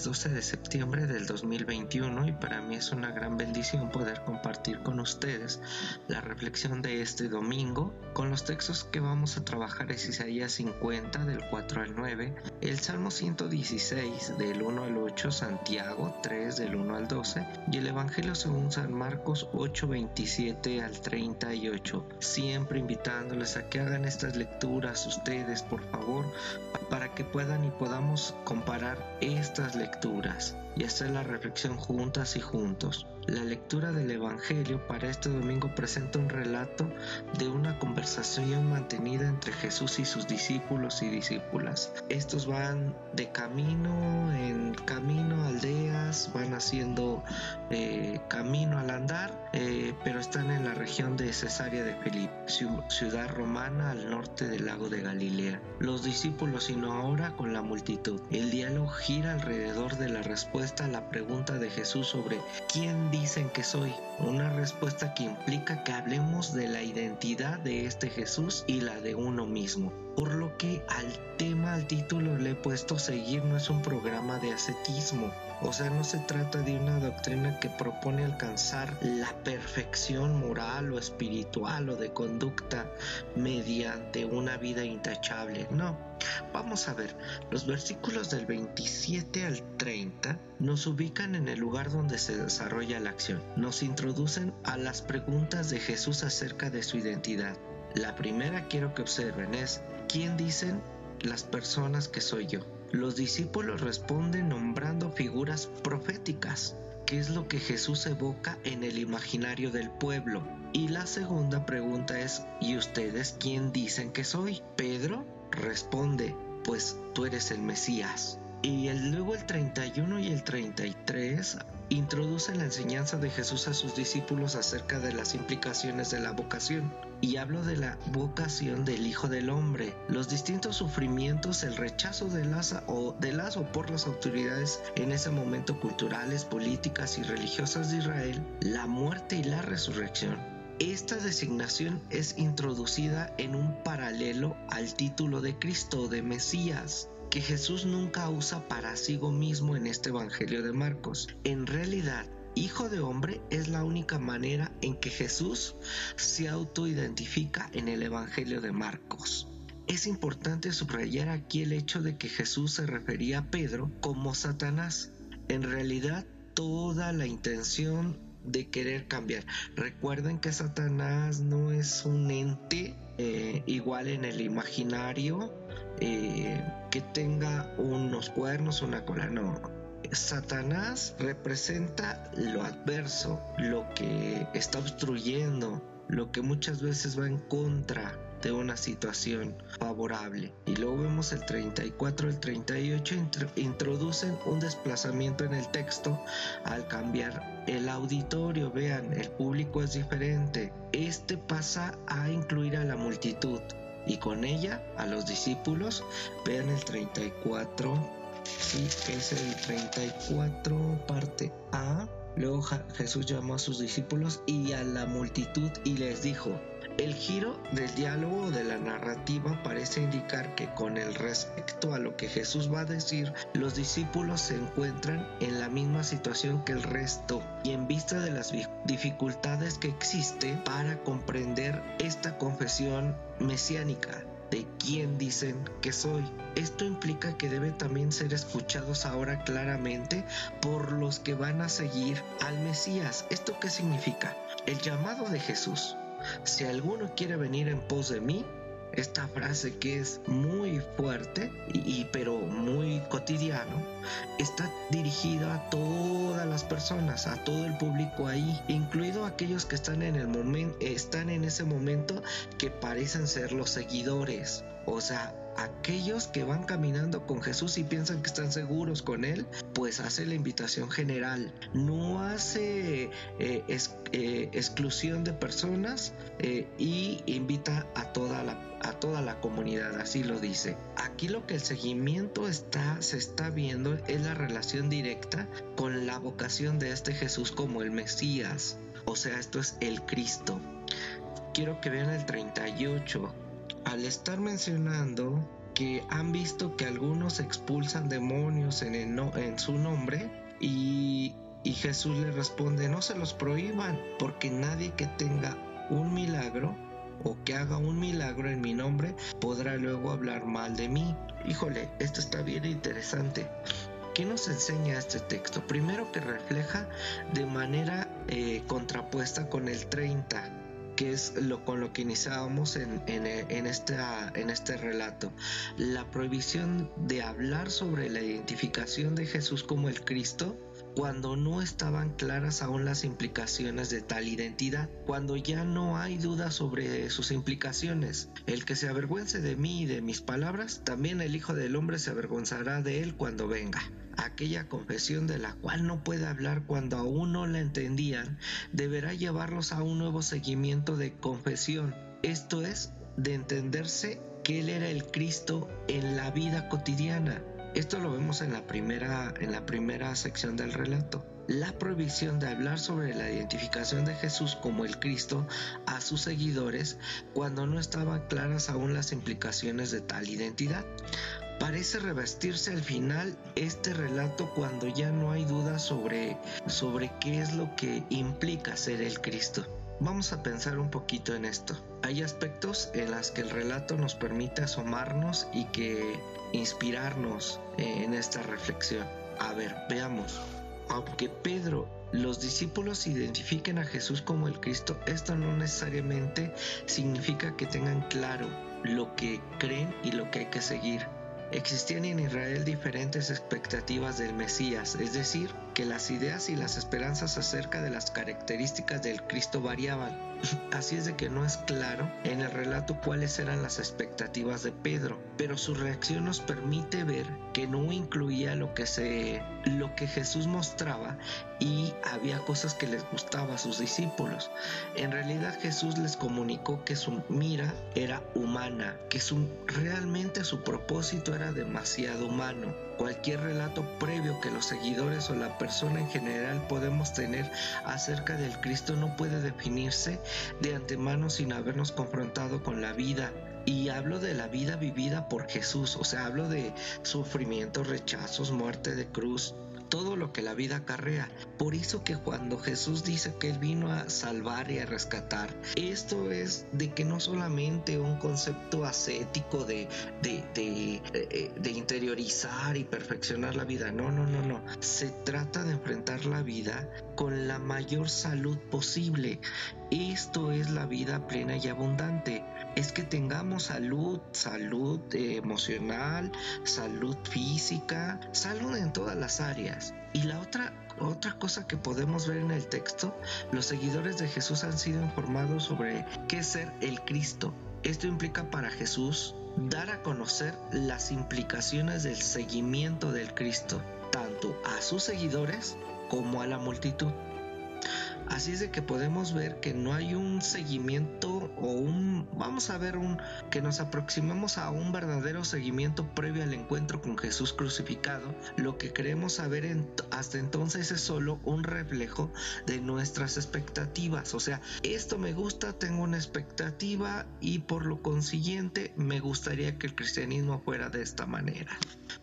miércoles 12 de septiembre del 2021 y para mí es una gran bendición poder compartir con ustedes la reflexión de este domingo con los textos que vamos a trabajar es Isaías 50 del 4 al 9, el Salmo 116 del 1 al 8, Santiago 3 del 1 al 12 y el Evangelio según San Marcos 8 27 al 38. Siempre invitándoles a que hagan estas lecturas ustedes por favor para que puedan y podamos comparar estas lecturas y hacer la reflexión juntas y juntos. La lectura del Evangelio para este domingo presenta un relato de una conversación mantenida entre Jesús y sus discípulos y discípulas. Estos van de camino en camino aldeas, van haciendo eh, camino al andar, eh, pero están en la región de Cesarea de Felipe, ciudad romana al norte del lago de Galilea. Los discípulos, sino ahora con la multitud. El diálogo gira alrededor de la respuesta a la pregunta de Jesús sobre quién dicen que soy. Una respuesta que implica que hablemos de la identidad de este Jesús y la de uno mismo. Por lo que al tema, al título le he puesto seguir no es un programa de ascetismo. O sea, no se trata de una doctrina que propone alcanzar la perfección moral o espiritual o de conducta mediante una vida intachable. No. Vamos a ver, los versículos del 27 al 30 nos ubican en el lugar donde se desarrolla la acción. Nos introducen a las preguntas de Jesús acerca de su identidad. La primera quiero que observen es, ¿quién dicen las personas que soy yo? Los discípulos responden nombrando figuras proféticas, que es lo que Jesús evoca en el imaginario del pueblo. Y la segunda pregunta es, ¿y ustedes quién dicen que soy? Pedro responde, pues tú eres el Mesías. Y luego el 31 y el 33 introduce la enseñanza de Jesús a sus discípulos acerca de las implicaciones de la vocación. Y hablo de la vocación del Hijo del Hombre, los distintos sufrimientos, el rechazo de las o, de las por las autoridades en ese momento culturales, políticas y religiosas de Israel, la muerte y la resurrección. Esta designación es introducida en un paralelo al título de Cristo de Mesías que Jesús nunca usa para sí mismo en este Evangelio de Marcos. En realidad, Hijo de hombre es la única manera en que Jesús se autoidentifica en el Evangelio de Marcos. Es importante subrayar aquí el hecho de que Jesús se refería a Pedro como Satanás. En realidad, toda la intención de querer cambiar. Recuerden que Satanás no es un ente eh, igual en el imaginario eh, que tenga unos cuernos, una cola, no. Satanás representa lo adverso, lo que está obstruyendo, lo que muchas veces va en contra de una situación favorable. Y luego vemos el 34, el 38 introducen un desplazamiento en el texto al cambiar el auditorio. Vean, el público es diferente. Este pasa a incluir a la multitud y con ella a los discípulos. Vean el 34, sí, es el 34 parte A. Luego Jesús llamó a sus discípulos y a la multitud y les dijo, el giro del diálogo de la narrativa parece indicar que con el respecto a lo que Jesús va a decir, los discípulos se encuentran en la misma situación que el resto y en vista de las dificultades que existen para comprender esta confesión mesiánica de quién dicen que soy. Esto implica que debe también ser escuchados ahora claramente por los que van a seguir al Mesías. ¿Esto qué significa? El llamado de Jesús si alguno quiere venir en pos de mí, esta frase que es muy fuerte y, pero muy cotidiano está dirigida a todas las personas a todo el público ahí incluido aquellos que están en el momento están en ese momento que parecen ser los seguidores. O sea aquellos que van caminando con Jesús y piensan que están seguros con Él, pues hace la invitación general. No hace eh, eh, exclusión de personas eh, y invita a toda la a toda la comunidad, así lo dice. Aquí lo que el seguimiento está, se está viendo es la relación directa con la vocación de este Jesús como el Mesías. O sea, esto es el Cristo. Quiero que vean el 38 al estar mencionando porque han visto que algunos expulsan demonios en, su nombre y, y Jesús le responde, no se los prohíban, porque nadie que tenga un milagro o que haga un milagro en mi nombre podrá luego hablar mal de mí. Híjole, esto está bien interesante. ¿Qué nos enseña este texto? Primero que refleja de manera eh, contrapuesta con el 30, que es lo con lo que iniciábamos en, en, en, en este relato. La prohibición de hablar sobre la identificación de Jesús como el Cristo cuando no estaban claras aún las implicaciones de tal identidad, cuando ya no hay duda sobre sus implicaciones. El que se avergüence de mí y de mis palabras, también el Hijo del Hombre se avergonzará de él cuando venga. Aquella confesión de la cual no puede hablar cuando aún no la entendían, deberá llevarlos a un nuevo seguimiento de confesión, esto es, de entenderse que Él era el Cristo en la vida cotidiana, esto lo vemos en la primera, en la primera sección del relato. La prohibición de hablar sobre la identificación de Jesús como el Cristo a sus seguidores cuando no estaban claras aún las implicaciones de tal identidad. Parece revestirse al final este relato cuando ya no hay duda sobre, sobre qué es lo que implica ser el Cristo. Vamos a pensar un poquito en esto. Hay aspectos en los que el relato nos permite asomarnos y que inspirarnos en esta reflexión. A ver, veamos. Aunque Pedro los discípulos identifiquen a Jesús como el Cristo, esto no necesariamente significa que tengan claro lo que creen y lo que hay que seguir. Existían en Israel diferentes expectativas del Mesías, es decir, que las ideas y las esperanzas acerca de las características del Cristo variaban. Así es de que no es claro en el relato cuáles eran las expectativas de Pedro, pero su reacción nos permite ver que no incluía lo que se lo que Jesús mostraba y había cosas que les gustaba a sus discípulos. En realidad Jesús les comunicó que su mira era humana, que su, realmente su propósito era demasiado humano cualquier relato previo que los seguidores o la persona en general podemos tener acerca del Cristo no puede definirse de antemano sin habernos confrontado con la vida. Y hablo de la vida vivida por Jesús, o sea, hablo de sufrimientos, rechazos, muerte de cruz, todo lo que la vida acarrea. Por eso que cuando Jesús dice que Él vino a salvar y a rescatar, esto es de que no solamente un concepto ascético de, de, eh, de interiorizar y perfeccionar la vida, no, no, no, no. Se trata de enfrentar la vida con la mayor salud posible. Esto es la vida plena y abundante es que tengamos salud, salud emocional, salud física, salud en todas las áreas. Y la otra otra cosa que podemos ver en el texto, los seguidores de Jesús han sido informados sobre qué es ser el Cristo. Esto implica para Jesús dar a conocer las implicaciones del seguimiento del Cristo, tanto a sus seguidores como a la multitud. Así es de que podemos ver que no hay un seguimiento o un, vamos a ver un, que nos aproximemos a un verdadero seguimiento previo al encuentro con Jesús crucificado. Lo que queremos saber hasta entonces es solo un reflejo de nuestras expectativas. O sea, esto me gusta, tengo una expectativa y por lo consiguiente me gustaría que el cristianismo fuera de esta manera.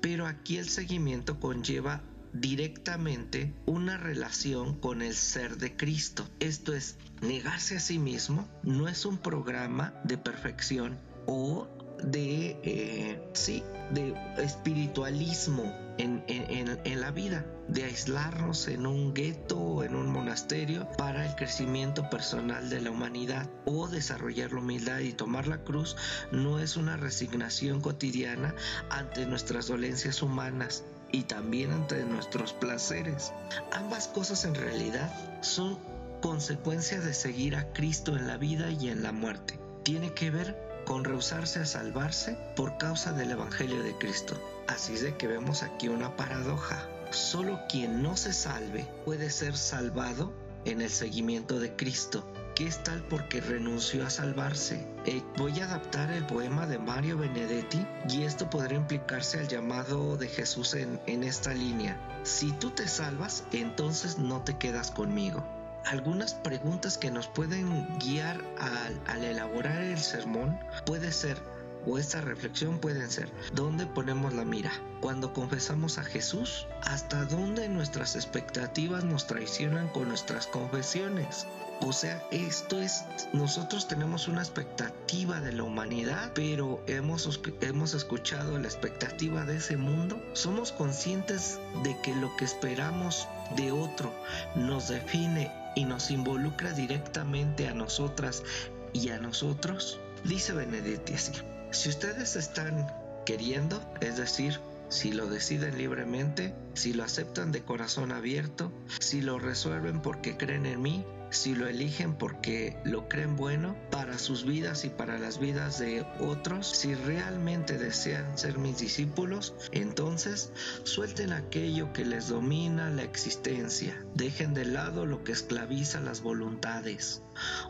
Pero aquí el seguimiento conlleva directamente una relación con el ser de Cristo. Esto es, negarse a sí mismo no es un programa de perfección o de, eh, sí, de espiritualismo en, en, la vida, de aislarnos en un gueto o en un monasterio para el crecimiento personal de la humanidad o desarrollar la humildad y tomar la cruz no es una resignación cotidiana ante nuestras dolencias humanas, y también ante nuestros placeres. Ambas cosas en realidad son consecuencia de seguir a Cristo en la vida y en la muerte. Tiene que ver con rehusarse a salvarse por causa del Evangelio de Cristo. Así es de que vemos aquí una paradoja. Solo quien no se salve puede ser salvado en el seguimiento de Cristo que es tal porque renunció a salvarse. Eh, voy a adaptar el poema de Mario Benedetti y esto podría implicarse al llamado de Jesús en, esta línea. Si tú te salvas, entonces no te quedas conmigo. Algunas preguntas que nos pueden guiar al, al elaborar el sermón puede ser o esta reflexión pueden ser, ¿dónde ponemos la mira? Cuando confesamos a Jesús, ¿hasta dónde nuestras expectativas nos traicionan con nuestras confesiones? O sea, esto es, nosotros tenemos una expectativa de la humanidad, pero hemos, hemos escuchado la expectativa de ese mundo. Somos conscientes de que lo que esperamos de otro nos define y nos involucra directamente a nosotras y a nosotros. Dice Benedetti así, si ustedes están queriendo, es decir, si lo deciden libremente, si lo aceptan de corazón abierto, si lo resuelven porque creen en mí, si lo eligen porque lo creen bueno para sus vidas y para las vidas de otros, si realmente desean ser mis discípulos, entonces suelten aquello que les domina la existencia, dejen de lado lo que esclaviza las voluntades,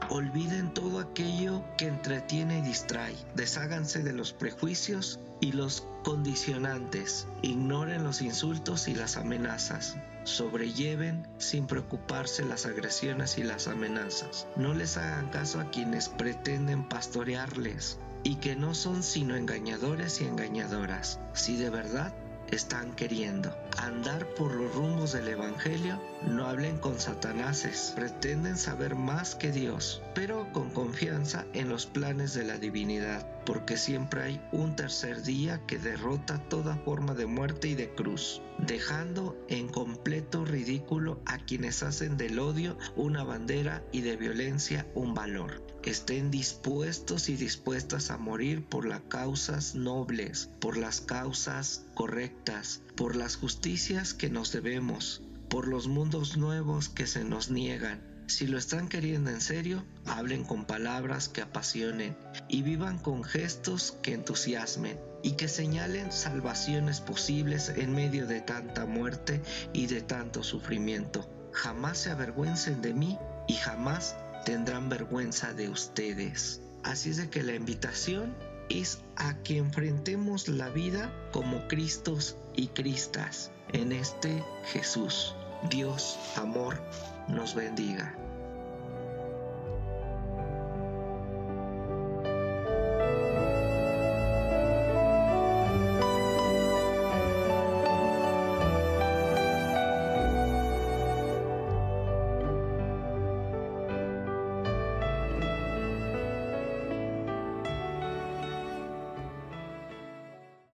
olviden todo aquello que entretiene y distrae, desháganse de los prejuicios y los condicionantes, ignoren los insultos y las amenazas, sobrelleven sin preocuparse las agresiones y las amenazas. No les hagan caso a quienes pretenden pastorearles y que no son sino engañadores y engañadoras. Si de verdad están queriendo andar por los rumbos del Evangelio, no hablen con satanases, pretenden saber más que Dios, pero con confianza en los planes de la divinidad, porque siempre hay un tercer día que derrota toda forma de muerte y de cruz, dejando en completo ridículo a quienes hacen del odio una bandera y de violencia un valor. Estén dispuestos y dispuestas a morir por las causas nobles, por las causas correctas, por las justicias que nos debemos, por los mundos nuevos que se nos niegan. Si lo están queriendo en serio, hablen con palabras que apasionen y vivan con gestos que entusiasmen y que señalen salvaciones posibles en medio de tanta muerte y de tanto sufrimiento. Jamás se avergüencen de mí y jamás tendrán vergüenza de ustedes. Así es de que la invitación es a que enfrentemos la vida como Cristos y Cristas en este Jesús. Dios, amor, nos bendiga.